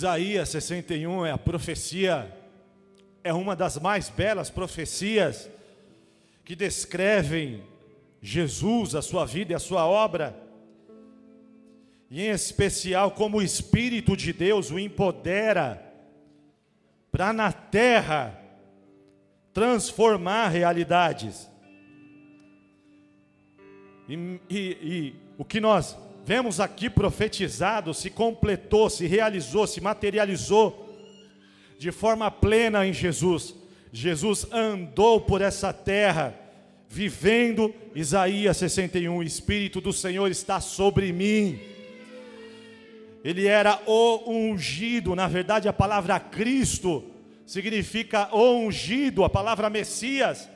Isaías 61 é a profecia, é uma das mais belas profecias que descrevem Jesus, a sua vida e a sua obra, e em especial como o Espírito de Deus o empodera para na terra transformar realidades. E, e, e, o que nós vemos aqui profetizado se completou, se realizou, se materializou de forma plena em Jesus. Jesus andou por essa terra, vivendo Isaías 61, o Espírito do Senhor está sobre mim. Ele era o ungido, na verdade a palavra Cristo significa o ungido, a palavra Messias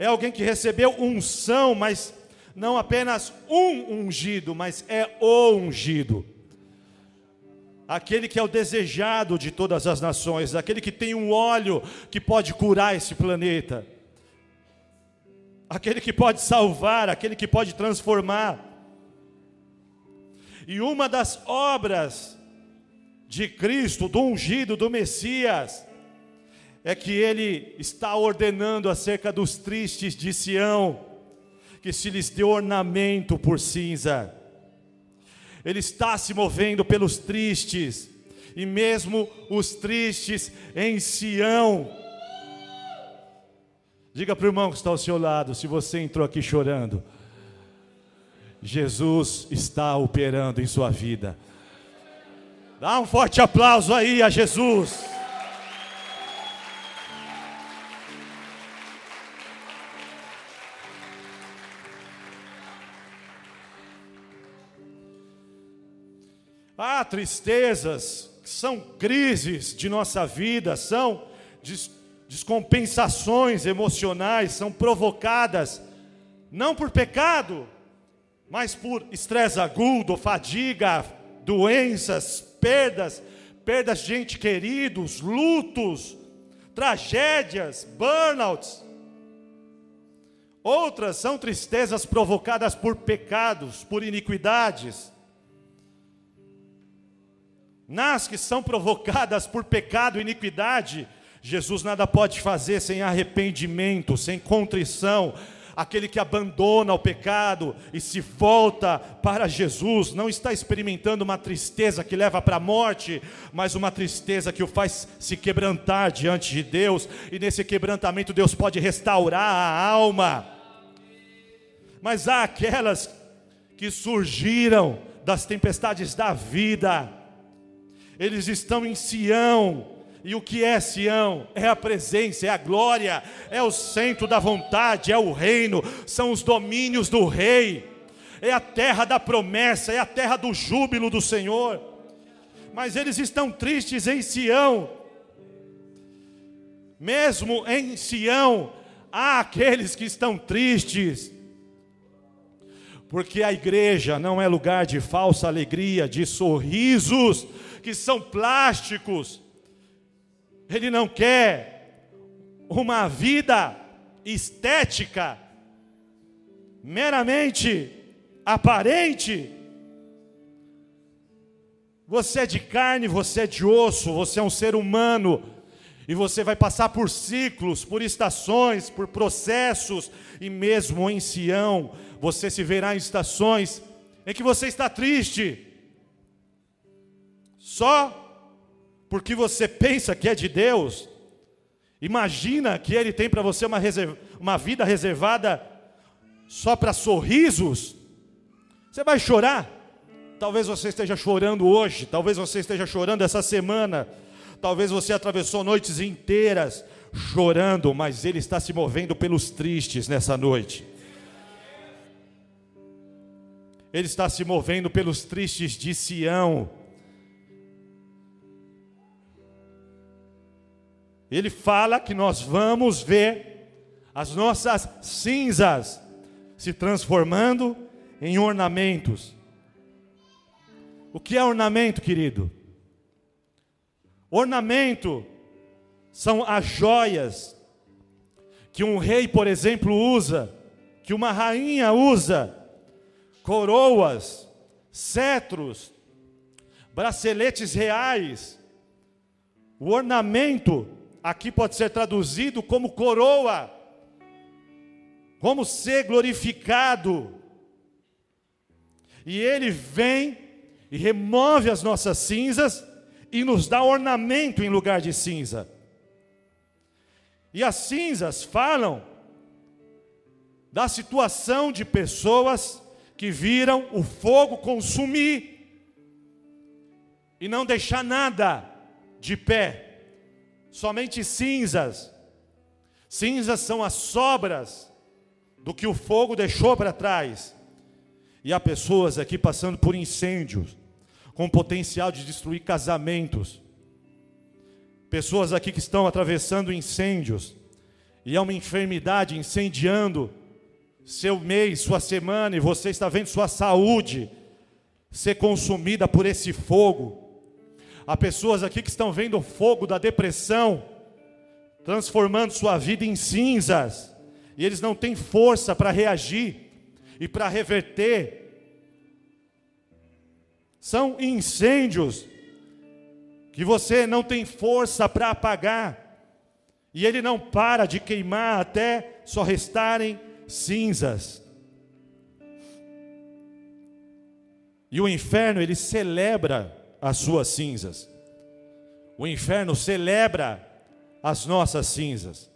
é alguém que recebeu unção, mas não apenas um ungido, mas é o ungido. Aquele que é o desejado de todas as nações, aquele que tem um óleo que pode curar esse planeta, aquele que pode salvar, aquele que pode transformar. E uma das obras de Cristo, do ungido, do Messias, é que ele está ordenando acerca dos tristes de Sião, que se lhes deu ornamento por cinza. Ele está se movendo pelos tristes, e mesmo os tristes em Sião. Diga para o irmão que está ao seu lado, se você entrou aqui chorando, Jesus está operando em sua vida. Dá um forte aplauso aí a Jesus. Há tristezas, são crises de nossa vida, são des descompensações emocionais, são provocadas não por pecado, mas por estresse agudo, fadiga, doenças, perdas, perdas de gente queridos, lutos, tragédias, burnouts. Outras são tristezas provocadas por pecados, por iniquidades nas que são provocadas por pecado e iniquidade, Jesus nada pode fazer sem arrependimento, sem contrição. Aquele que abandona o pecado e se volta para Jesus, não está experimentando uma tristeza que leva para a morte, mas uma tristeza que o faz se quebrantar diante de Deus, e nesse quebrantamento Deus pode restaurar a alma. Mas há aquelas que surgiram das tempestades da vida, eles estão em Sião. E o que é Sião? É a presença, é a glória, é o centro da vontade, é o reino, são os domínios do rei, é a terra da promessa, é a terra do júbilo do Senhor. Mas eles estão tristes em Sião. Mesmo em Sião, há aqueles que estão tristes, porque a igreja não é lugar de falsa alegria, de sorrisos, que são plásticos. Ele não quer uma vida estética, meramente aparente. Você é de carne, você é de osso, você é um ser humano. E você vai passar por ciclos, por estações, por processos, e mesmo em Sião, você se verá em estações em que você está triste, só porque você pensa que é de Deus, imagina que Ele tem para você uma, reserva, uma vida reservada só para sorrisos, você vai chorar. Talvez você esteja chorando hoje, talvez você esteja chorando essa semana, talvez você atravessou noites inteiras chorando, mas Ele está se movendo pelos tristes nessa noite. Ele está se movendo pelos tristes de Sião. Ele fala que nós vamos ver as nossas cinzas se transformando em ornamentos. O que é ornamento, querido? Ornamento são as joias que um rei, por exemplo, usa, que uma rainha usa, coroas, cetros, braceletes reais, O ornamento aqui pode ser traduzido como coroa, como ser glorificado. E ele vem e remove as nossas cinzas e nos dá ornamento em lugar de cinza. E as cinzas falam da situação de pessoas que viram o fogo consumir e não deixar nada de pé, somente cinzas. Cinzas são as sobras do que o fogo deixou para trás. E há pessoas aqui passando por incêndios, com potencial de destruir casamentos. Pessoas aqui que estão atravessando incêndios, e é uma enfermidade incendiando seu mês, sua semana, e você está vendo sua saúde ser consumida por esse fogo. Há pessoas aqui que estão vendo o fogo da depressão transformando sua vida em cinzas, e eles não têm força para reagir e para reverter. São incêndios que você não tem força para apagar, e ele não para de queimar até só restarem cinzas. E o inferno, ele celebra as suas cinzas. O inferno celebra as nossas cinzas.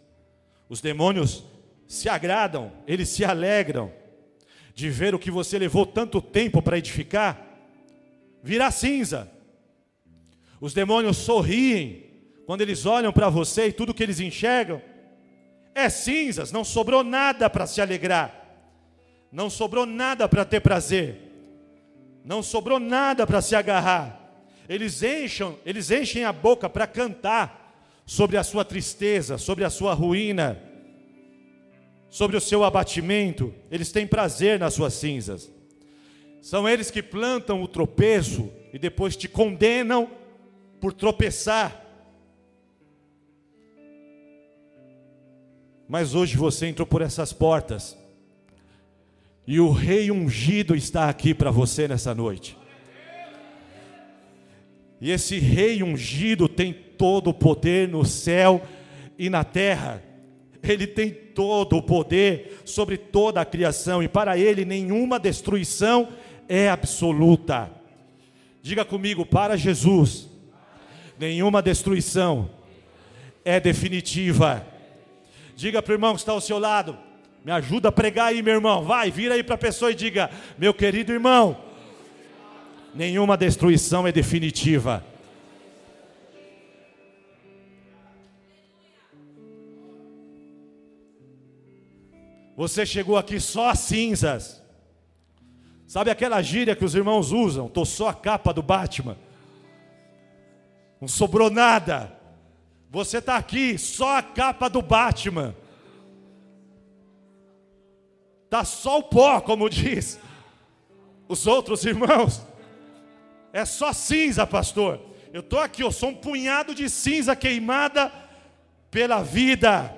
Os demônios se agradam, eles se alegram de ver o que você levou tanto tempo para edificar virar cinza. Os demônios sorriem quando eles olham para você e tudo que eles enxergam é cinzas, não sobrou nada para se alegrar. Não sobrou nada para ter prazer. Não sobrou nada para se agarrar. Eles enchem, eles enchem a boca para cantar sobre a sua tristeza, sobre a sua ruína, sobre o seu abatimento. Eles têm prazer nas suas cinzas. São eles que plantam o tropeço e depois te condenam por tropeçar. Mas hoje você entrou por essas portas. E o Rei ungido está aqui para você nessa noite. E esse Rei ungido tem todo o poder no céu e na terra. Ele tem todo o poder sobre toda a criação e para ele nenhuma destruição é absoluta. Diga comigo, para Jesus, nenhuma destruição é definitiva. Diga para o irmão que está ao seu lado, me ajuda a pregar aí, meu irmão. Vai, vira aí para a pessoa e diga: Meu querido irmão, nenhuma destruição é definitiva. Você chegou aqui só cinzas. Sabe aquela gíria que os irmãos usam? Tô só a capa do Batman. Não sobrou nada. Você está aqui, só a capa do Batman. Está só o pó, como diz os outros irmãos. É só cinza, pastor. Eu estou aqui, eu sou um punhado de cinza queimada pela vida.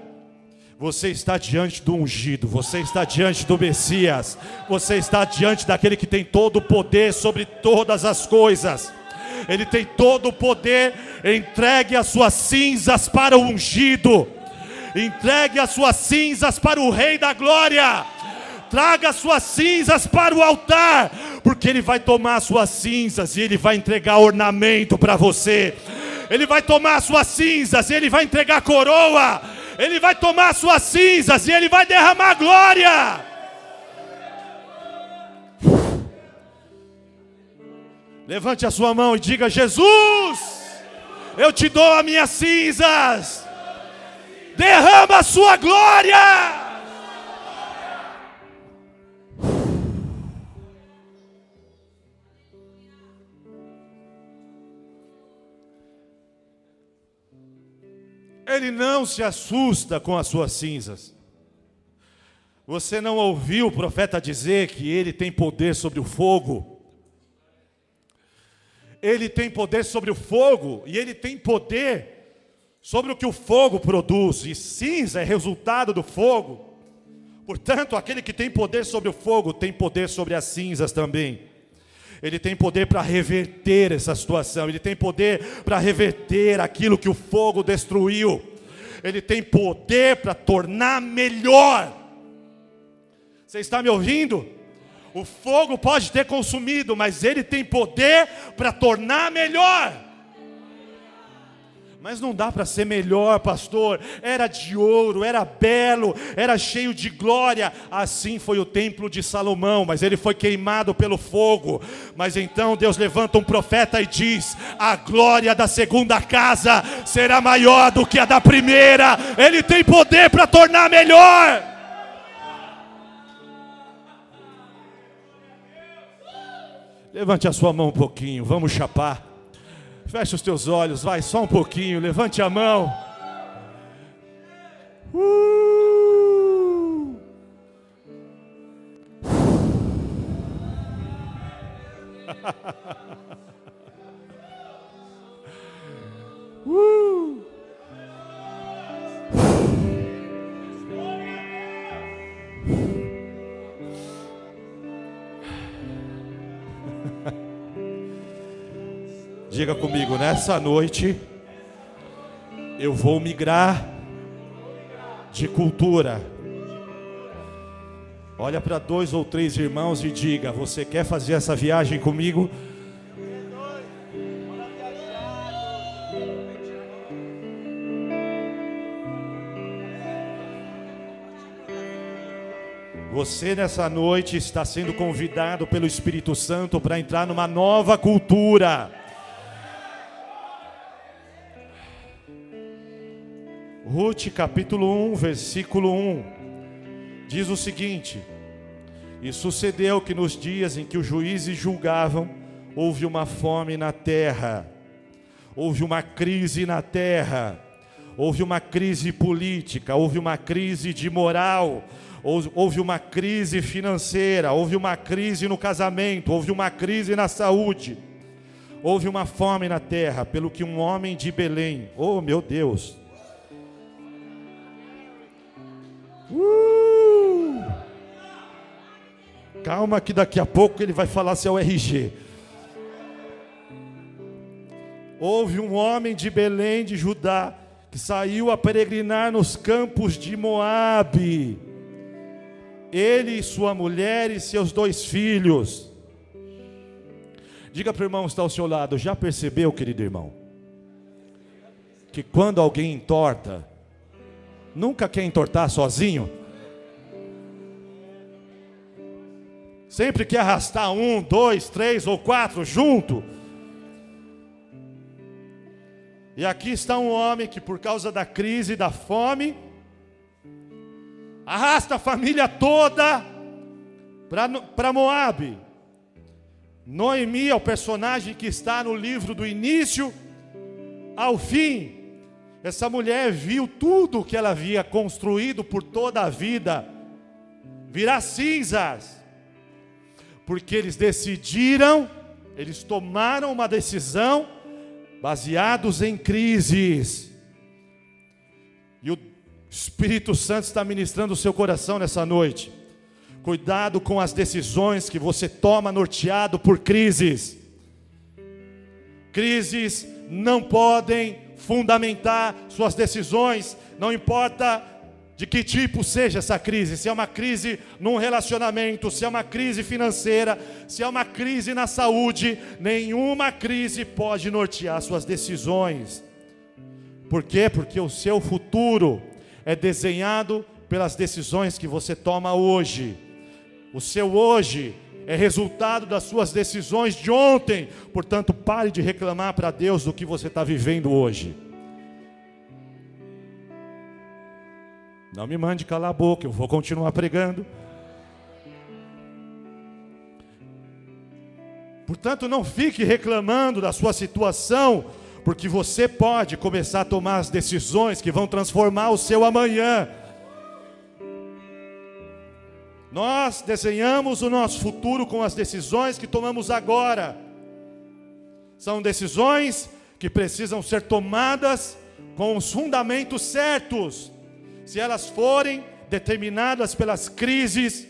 Você está diante do ungido, você está diante do Messias, você está diante daquele que tem todo o poder sobre todas as coisas. Ele tem todo o poder. Entregue as suas cinzas para o ungido. Entregue as suas cinzas para o Rei da Glória. Traga as suas cinzas para o altar, porque Ele vai tomar as suas cinzas e Ele vai entregar ornamento para você. Ele vai tomar as suas cinzas e Ele vai entregar coroa. Ele vai tomar as suas cinzas e Ele vai derramar glória. Levante a sua mão e diga: Jesus, eu te dou as minhas cinzas, derrama a sua glória. Ele não se assusta com as suas cinzas. Você não ouviu o profeta dizer que ele tem poder sobre o fogo? Ele tem poder sobre o fogo e ele tem poder sobre o que o fogo produz, e cinza é resultado do fogo. Portanto, aquele que tem poder sobre o fogo tem poder sobre as cinzas também. Ele tem poder para reverter essa situação, ele tem poder para reverter aquilo que o fogo destruiu, ele tem poder para tornar melhor. Você está me ouvindo? O fogo pode ter consumido, mas ele tem poder para tornar melhor. Mas não dá para ser melhor, pastor. Era de ouro, era belo, era cheio de glória. Assim foi o templo de Salomão, mas ele foi queimado pelo fogo. Mas então Deus levanta um profeta e diz: A glória da segunda casa será maior do que a da primeira. Ele tem poder para tornar melhor. Levante a sua mão um pouquinho, vamos chapar. Feche os teus olhos, vai só um pouquinho, levante a mão. Diga comigo, nessa noite eu vou migrar de cultura. Olha para dois ou três irmãos e diga: Você quer fazer essa viagem comigo? Você nessa noite está sendo convidado pelo Espírito Santo para entrar numa nova cultura. Ruth capítulo 1, versículo 1, diz o seguinte: E sucedeu que nos dias em que os juízes julgavam, houve uma fome na terra, houve uma crise na terra, houve uma crise política, houve uma crise de moral, houve uma crise financeira, houve uma crise no casamento, houve uma crise na saúde, houve uma fome na terra, pelo que um homem de Belém, oh meu Deus, Uh! Calma que daqui a pouco ele vai falar seu RG. Houve um homem de Belém de Judá que saiu a peregrinar nos campos de Moabe. Ele e sua mulher e seus dois filhos. Diga para o irmão que está ao seu lado, já percebeu, querido irmão? Que quando alguém entorta, Nunca quer entortar sozinho? Sempre quer arrastar um, dois, três ou quatro junto. E aqui está um homem que, por causa da crise da fome, arrasta a família toda para Moabe. Noemi é o personagem que está no livro do início ao fim. Essa mulher viu tudo que ela havia construído por toda a vida virar cinzas, porque eles decidiram, eles tomaram uma decisão baseados em crises. E o Espírito Santo está ministrando o seu coração nessa noite. Cuidado com as decisões que você toma norteado por crises. Crises não podem fundamentar suas decisões, não importa de que tipo seja essa crise, se é uma crise num relacionamento, se é uma crise financeira, se é uma crise na saúde, nenhuma crise pode nortear suas decisões. Por quê? Porque o seu futuro é desenhado pelas decisões que você toma hoje. O seu hoje é resultado das suas decisões de ontem. Portanto, pare de reclamar para Deus do que você está vivendo hoje. Não me mande calar a boca, eu vou continuar pregando. Portanto, não fique reclamando da sua situação, porque você pode começar a tomar as decisões que vão transformar o seu amanhã. Nós desenhamos o nosso futuro com as decisões que tomamos agora. São decisões que precisam ser tomadas com os fundamentos certos. Se elas forem determinadas pelas crises,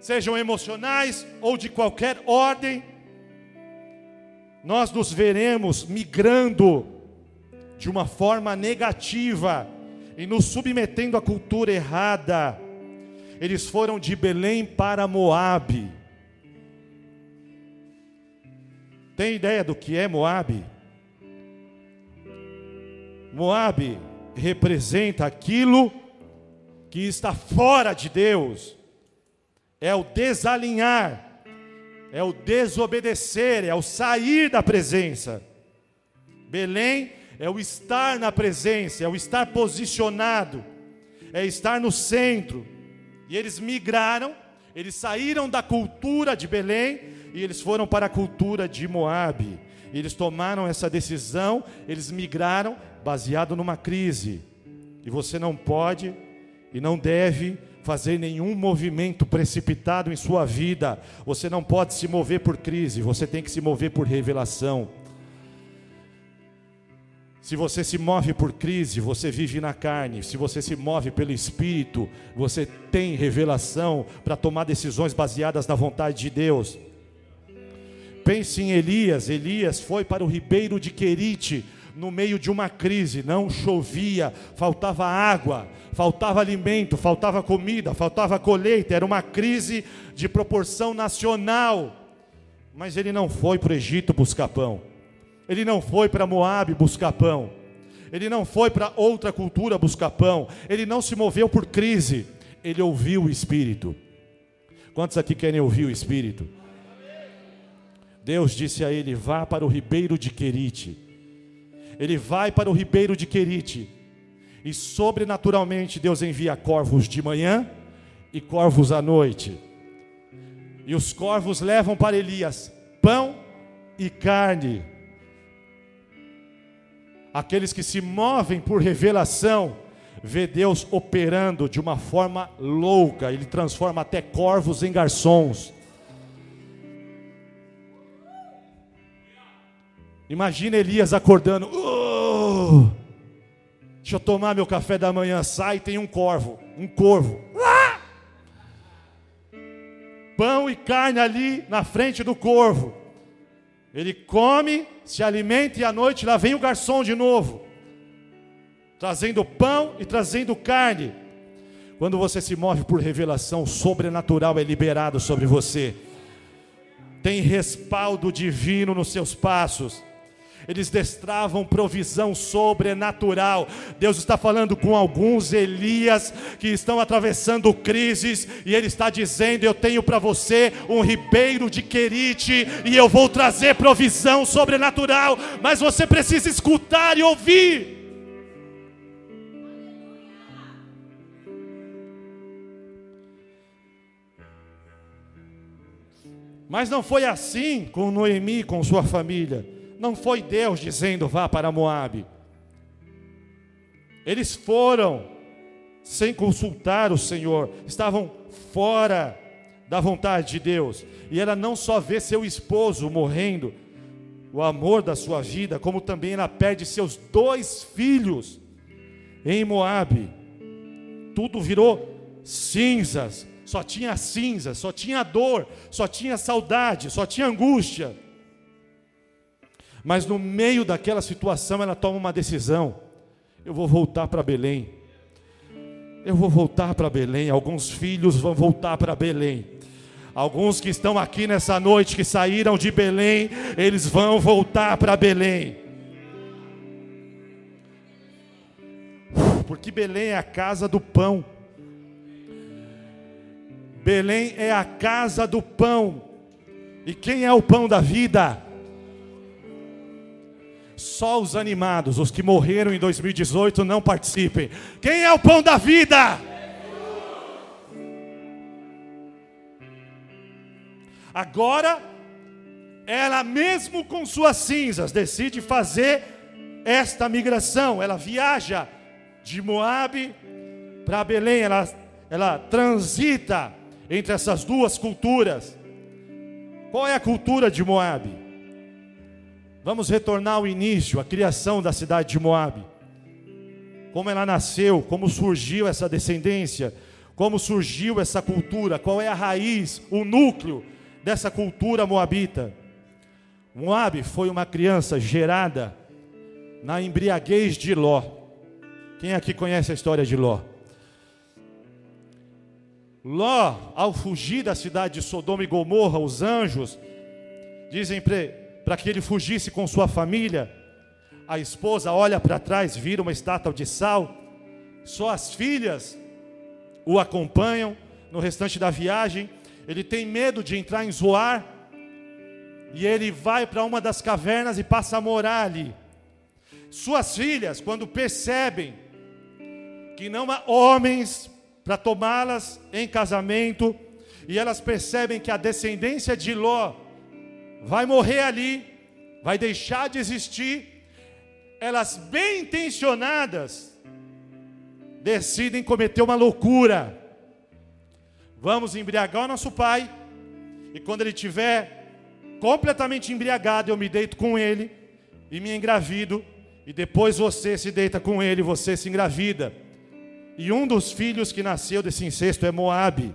sejam emocionais ou de qualquer ordem, nós nos veremos migrando de uma forma negativa e nos submetendo à cultura errada. Eles foram de Belém para Moabe. Tem ideia do que é Moabe? Moabe representa aquilo que está fora de Deus. É o desalinhar, é o desobedecer, é o sair da presença. Belém é o estar na presença, é o estar posicionado, é estar no centro. E eles migraram, eles saíram da cultura de Belém e eles foram para a cultura de Moabe. Eles tomaram essa decisão, eles migraram baseado numa crise. E você não pode e não deve fazer nenhum movimento precipitado em sua vida. Você não pode se mover por crise, você tem que se mover por revelação. Se você se move por crise, você vive na carne. Se você se move pelo espírito, você tem revelação para tomar decisões baseadas na vontade de Deus. Pense em Elias. Elias foi para o ribeiro de Querite no meio de uma crise, não chovia, faltava água, faltava alimento, faltava comida, faltava colheita, era uma crise de proporção nacional. Mas ele não foi para o Egito buscar pão. Ele não foi para Moabe buscar pão. Ele não foi para outra cultura buscar pão. Ele não se moveu por crise. Ele ouviu o Espírito. Quantos aqui querem ouvir o Espírito? Deus disse a ele: Vá para o ribeiro de Querite. Ele vai para o ribeiro de Querite. E sobrenaturalmente Deus envia corvos de manhã e corvos à noite. E os corvos levam para Elias pão e carne. Aqueles que se movem por revelação, vê Deus operando de uma forma louca, Ele transforma até corvos em garçons. Imagina Elias acordando, uh, deixa eu tomar meu café da manhã, sai tem um corvo, um corvo. Ah! Pão e carne ali na frente do corvo. Ele come, se alimenta e à noite lá vem o garçom de novo, trazendo pão e trazendo carne. Quando você se move por revelação, sobrenatural é liberado sobre você. Tem respaldo divino nos seus passos eles destravam provisão sobrenatural. Deus está falando com alguns Elias que estão atravessando crises, e Ele está dizendo: Eu tenho para você um ribeiro de Querite, e eu vou trazer provisão sobrenatural, mas você precisa escutar e ouvir. Mas não foi assim com Noemi, com sua família não foi Deus dizendo vá para Moabe. Eles foram sem consultar o Senhor, estavam fora da vontade de Deus. E ela não só vê seu esposo morrendo, o amor da sua vida, como também ela perde seus dois filhos em Moabe. Tudo virou cinzas, só tinha cinzas, só tinha dor, só tinha saudade, só tinha angústia. Mas no meio daquela situação ela toma uma decisão: eu vou voltar para Belém. Eu vou voltar para Belém. Alguns filhos vão voltar para Belém. Alguns que estão aqui nessa noite, que saíram de Belém, eles vão voltar para Belém. Porque Belém é a casa do pão. Belém é a casa do pão. E quem é o pão da vida? Só os animados, os que morreram em 2018, não participem. Quem é o pão da vida? Agora, ela mesmo com suas cinzas decide fazer esta migração. Ela viaja de Moabe para Belém. Ela, ela transita entre essas duas culturas. Qual é a cultura de Moabe? Vamos retornar ao início, a criação da cidade de Moabe. Como ela nasceu, como surgiu essa descendência, como surgiu essa cultura, qual é a raiz, o núcleo dessa cultura moabita. Moabe foi uma criança gerada na embriaguez de Ló. Quem aqui conhece a história de Ló? Ló, ao fugir da cidade de Sodoma e Gomorra, os anjos dizem para que ele fugisse com sua família. A esposa olha para trás, vira uma estátua de sal. Só as filhas o acompanham no restante da viagem. Ele tem medo de entrar em Zoar. E ele vai para uma das cavernas e passa a morar ali. Suas filhas, quando percebem que não há homens para tomá-las em casamento, e elas percebem que a descendência de Ló vai morrer ali, vai deixar de existir, elas bem intencionadas decidem cometer uma loucura. Vamos embriagar o nosso pai, e quando ele tiver completamente embriagado, eu me deito com ele e me engravido, e depois você se deita com ele, você se engravida. E um dos filhos que nasceu desse incesto é Moabe.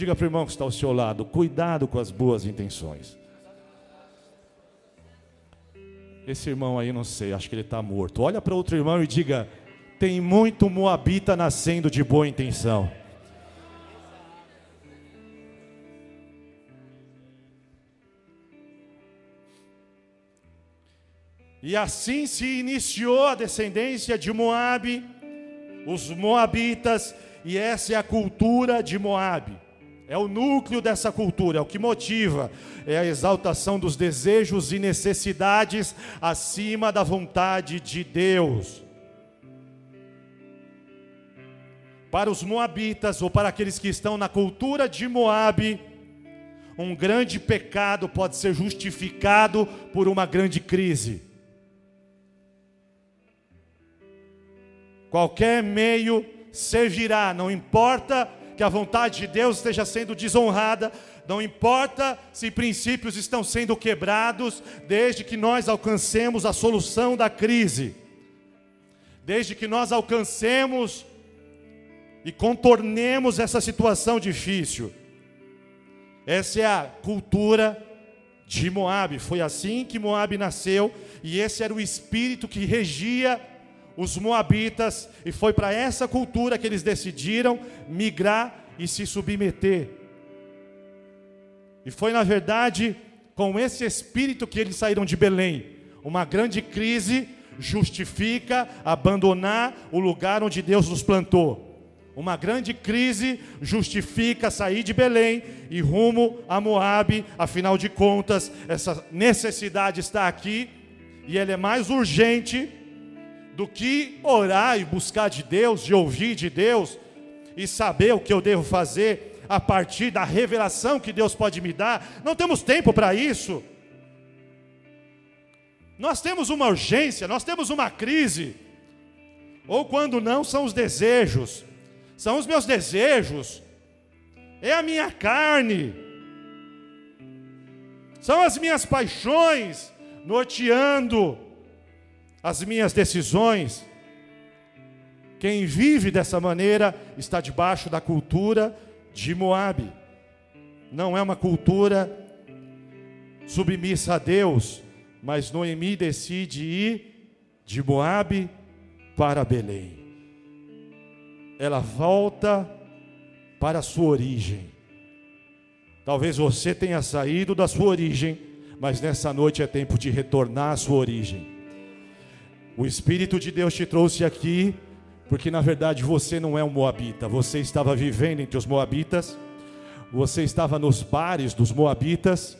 Diga para o irmão que está ao seu lado: cuidado com as boas intenções. Esse irmão aí, não sei, acho que ele está morto. Olha para outro irmão e diga: tem muito Moabita nascendo de boa intenção. E assim se iniciou a descendência de Moabe, os moabitas, e essa é a cultura de Moabe. É o núcleo dessa cultura, é o que motiva, é a exaltação dos desejos e necessidades acima da vontade de Deus. Para os moabitas ou para aqueles que estão na cultura de Moabe, um grande pecado pode ser justificado por uma grande crise. Qualquer meio servirá, não importa que a vontade de Deus esteja sendo desonrada, não importa se princípios estão sendo quebrados, desde que nós alcancemos a solução da crise, desde que nós alcancemos e contornemos essa situação difícil. Essa é a cultura de Moabe. Foi assim que Moabe nasceu e esse era o espírito que regia os moabitas, e foi para essa cultura que eles decidiram migrar e se submeter. E foi, na verdade, com esse espírito que eles saíram de Belém. Uma grande crise justifica abandonar o lugar onde Deus nos plantou. Uma grande crise justifica sair de Belém e rumo a Moabe, afinal de contas, essa necessidade está aqui e ela é mais urgente do que orar e buscar de Deus, de ouvir de Deus e saber o que eu devo fazer a partir da revelação que Deus pode me dar. Não temos tempo para isso. Nós temos uma urgência, nós temos uma crise. Ou quando não, são os desejos. São os meus desejos. É a minha carne. São as minhas paixões norteando as minhas decisões. Quem vive dessa maneira está debaixo da cultura de Moabe. Não é uma cultura submissa a Deus, mas Noemi decide ir de Moabe para Belém. Ela volta para a sua origem. Talvez você tenha saído da sua origem, mas nessa noite é tempo de retornar à sua origem. O Espírito de Deus te trouxe aqui, porque na verdade você não é um moabita, você estava vivendo entre os moabitas, você estava nos bares dos moabitas,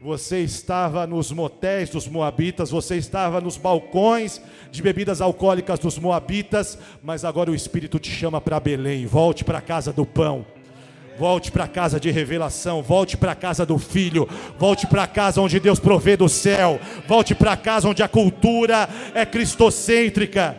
você estava nos motéis dos moabitas, você estava nos balcões de bebidas alcoólicas dos moabitas, mas agora o Espírito te chama para Belém, volte para a casa do pão. Volte para a casa de revelação, volte para a casa do filho, volte para a casa onde Deus provê do céu, volte para a casa onde a cultura é cristocêntrica.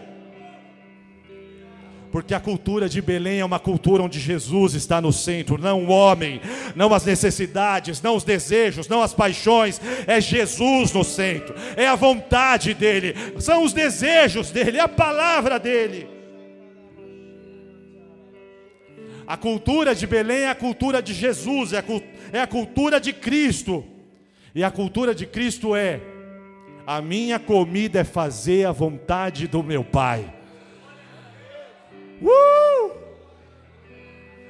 Porque a cultura de Belém é uma cultura onde Jesus está no centro, não o homem, não as necessidades, não os desejos, não as paixões, é Jesus no centro, é a vontade dEle, são os desejos dEle, é a palavra dEle. A cultura de Belém é a cultura de Jesus, é a, é a cultura de Cristo. E a cultura de Cristo é: a minha comida é fazer a vontade do meu Pai. Uh!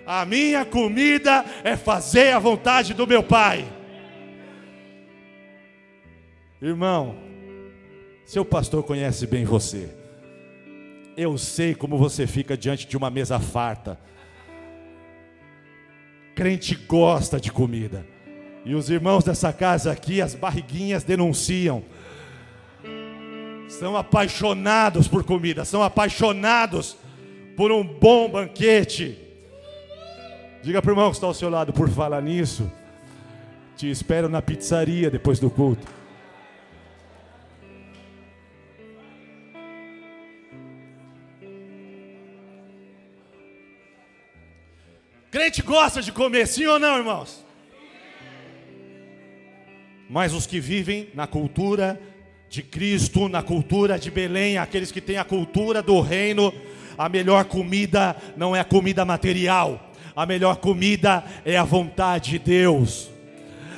A minha comida é fazer a vontade do meu Pai. Irmão, seu pastor conhece bem você. Eu sei como você fica diante de uma mesa farta. Crente gosta de comida. E os irmãos dessa casa aqui, as barriguinhas denunciam. São apaixonados por comida, são apaixonados por um bom banquete. Diga para o irmão que está ao seu lado, por falar nisso. Te espero na pizzaria depois do culto. Crente gosta de comer, sim ou não, irmãos? Mas os que vivem na cultura de Cristo, na cultura de Belém, aqueles que têm a cultura do reino, a melhor comida não é a comida material, a melhor comida é a vontade de Deus.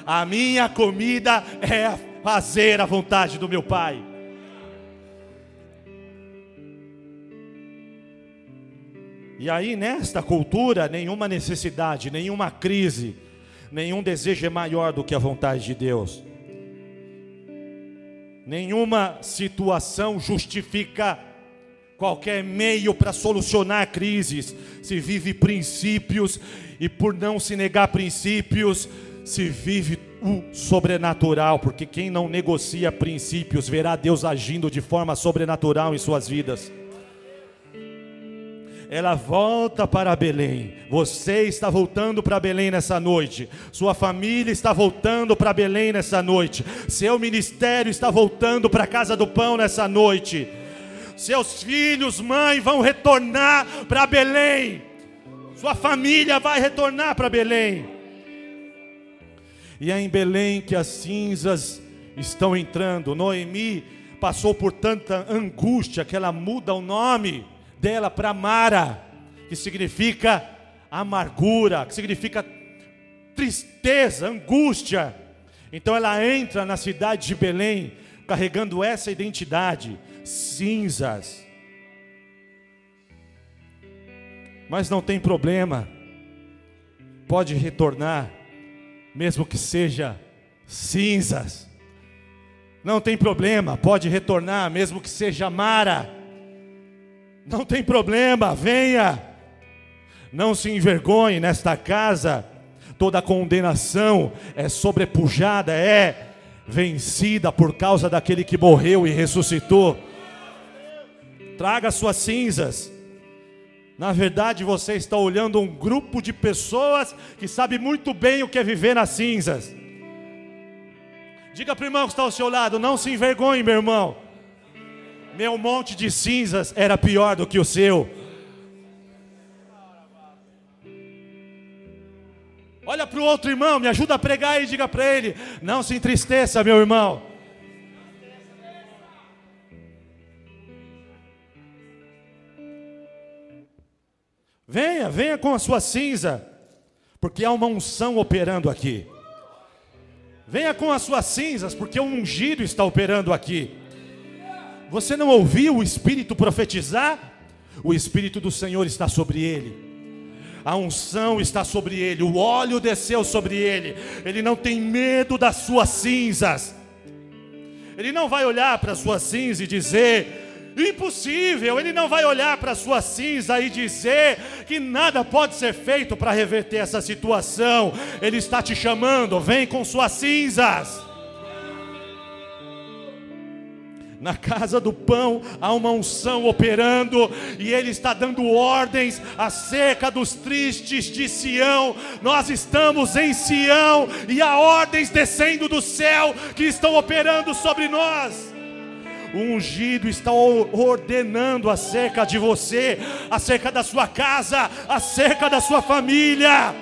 A minha comida é fazer a vontade do meu Pai. E aí, nesta cultura, nenhuma necessidade, nenhuma crise, nenhum desejo é maior do que a vontade de Deus. Nenhuma situação justifica qualquer meio para solucionar crises. Se vive princípios e por não se negar princípios, se vive o sobrenatural, porque quem não negocia princípios verá Deus agindo de forma sobrenatural em suas vidas ela volta para Belém. Você está voltando para Belém nessa noite. Sua família está voltando para Belém nessa noite. Seu ministério está voltando para a casa do pão nessa noite. Seus filhos, mãe, vão retornar para Belém. Sua família vai retornar para Belém. E é em Belém que as cinzas estão entrando. Noemi passou por tanta angústia que ela muda o nome dela para Mara, que significa amargura, que significa tristeza, angústia. Então ela entra na cidade de Belém carregando essa identidade, cinzas. Mas não tem problema, pode retornar, mesmo que seja cinzas. Não tem problema, pode retornar, mesmo que seja Mara. Não tem problema, venha. Não se envergonhe nesta casa. Toda condenação é sobrepujada, é vencida por causa daquele que morreu e ressuscitou. Traga suas cinzas. Na verdade, você está olhando um grupo de pessoas que sabe muito bem o que é viver nas cinzas. Diga para o irmão que está ao seu lado: não se envergonhe, meu irmão. Meu monte de cinzas era pior do que o seu. Olha para o outro irmão, me ajuda a pregar e diga para ele: não se entristeça, meu irmão. Venha, venha com a sua cinza, porque há uma unção operando aqui. Venha com as suas cinzas, porque um ungido está operando aqui. Você não ouviu o Espírito profetizar? O Espírito do Senhor está sobre ele. A unção está sobre ele, o óleo desceu sobre ele. Ele não tem medo das suas cinzas. Ele não vai olhar para as suas cinzas e dizer: impossível. Ele não vai olhar para a sua cinza e dizer que nada pode ser feito para reverter essa situação. Ele está te chamando, vem com suas cinzas. Na casa do pão há uma unção operando e ele está dando ordens acerca dos tristes de Sião. Nós estamos em Sião e há ordens descendo do céu que estão operando sobre nós. O ungido está ordenando acerca de você, acerca da sua casa, acerca da sua família.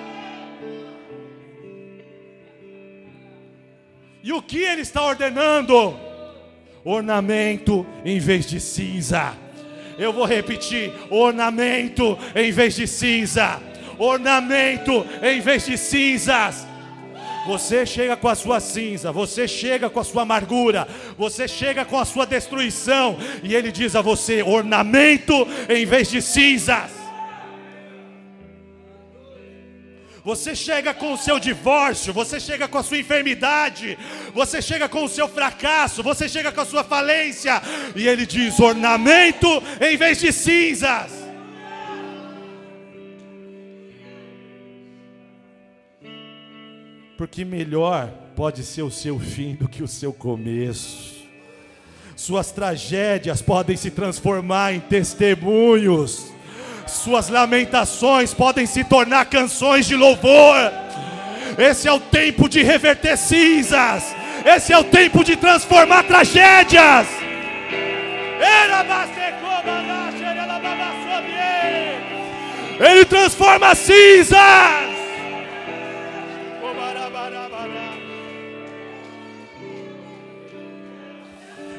E o que ele está ordenando? Ornamento em vez de cinza. Eu vou repetir: ornamento em vez de cinza. ornamento em vez de cinzas. Você chega com a sua cinza, você chega com a sua amargura, você chega com a sua destruição, e Ele diz a você: ornamento em vez de cinzas. Você chega com o seu divórcio, você chega com a sua enfermidade, você chega com o seu fracasso, você chega com a sua falência, e Ele diz: ornamento em vez de cinzas. Porque melhor pode ser o seu fim do que o seu começo. Suas tragédias podem se transformar em testemunhos suas lamentações podem se tornar canções de louvor. Esse é o tempo de reverter cinzas. Esse é o tempo de transformar tragédias. Ele transforma cinzas.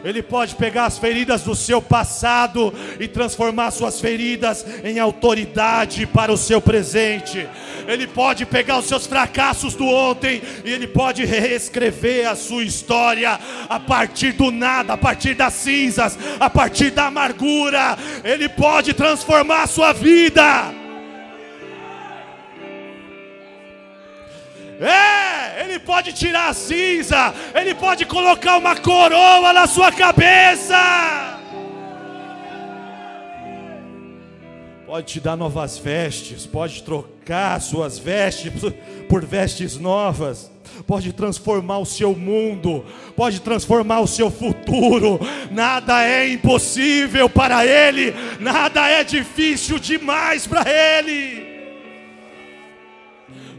Ele pode pegar as feridas do seu passado e transformar suas feridas em autoridade para o seu presente. Ele pode pegar os seus fracassos do ontem e ele pode reescrever a sua história a partir do nada, a partir das cinzas, a partir da amargura. Ele pode transformar a sua vida. É, Ele pode tirar a cinza, Ele pode colocar uma coroa na sua cabeça. Pode te dar novas vestes, pode trocar suas vestes por vestes novas, pode transformar o seu mundo, pode transformar o seu futuro. Nada é impossível para Ele, nada é difícil demais para Ele.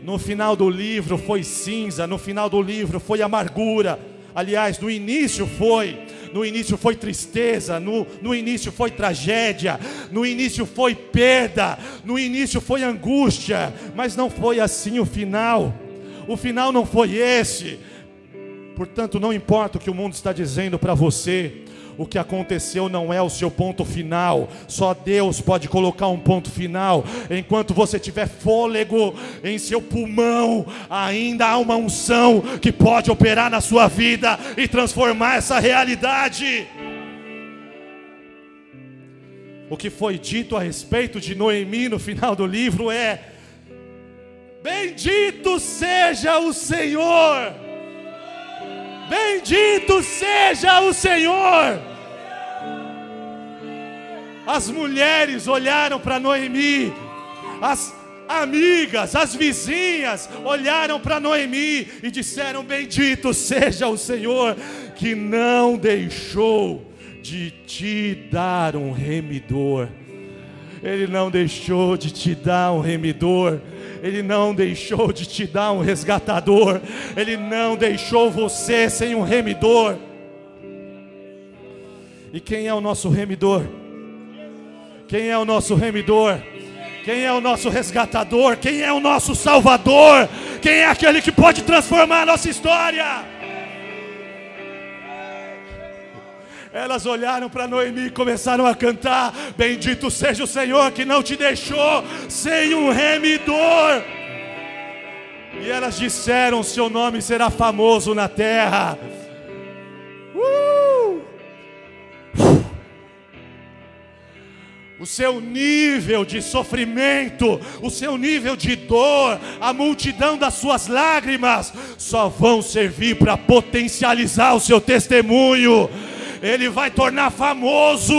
No final do livro foi cinza, no final do livro foi amargura. Aliás, no início foi, no início foi tristeza, no, no início foi tragédia, no início foi perda, no início foi angústia, mas não foi assim o final. O final não foi esse. Portanto, não importa o que o mundo está dizendo para você, o que aconteceu não é o seu ponto final. Só Deus pode colocar um ponto final. Enquanto você tiver fôlego em seu pulmão, ainda há uma unção que pode operar na sua vida e transformar essa realidade. O que foi dito a respeito de Noemi no final do livro é: Bendito seja o Senhor Bendito seja o Senhor. As mulheres olharam para Noemi, as amigas, as vizinhas olharam para Noemi e disseram: Bendito seja o Senhor que não deixou de te dar um remidor. Ele não deixou de te dar um remidor. Ele não deixou de te dar um resgatador, Ele não deixou você sem um remidor. E quem é o nosso remidor? Quem é o nosso remidor? Quem é o nosso resgatador? Quem é o nosso salvador? Quem é aquele que pode transformar a nossa história? Elas olharam para Noemi e começaram a cantar: Bendito seja o Senhor que não te deixou sem um remidor. E elas disseram: Seu nome será famoso na terra. Uh! O seu nível de sofrimento, o seu nível de dor, a multidão das suas lágrimas, só vão servir para potencializar o seu testemunho ele vai tornar famoso.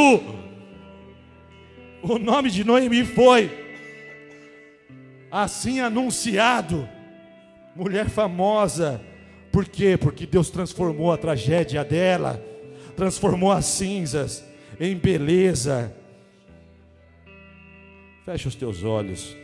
O nome de Noemi foi assim anunciado. Mulher famosa. Por quê? Porque Deus transformou a tragédia dela, transformou as cinzas em beleza. Fecha os teus olhos.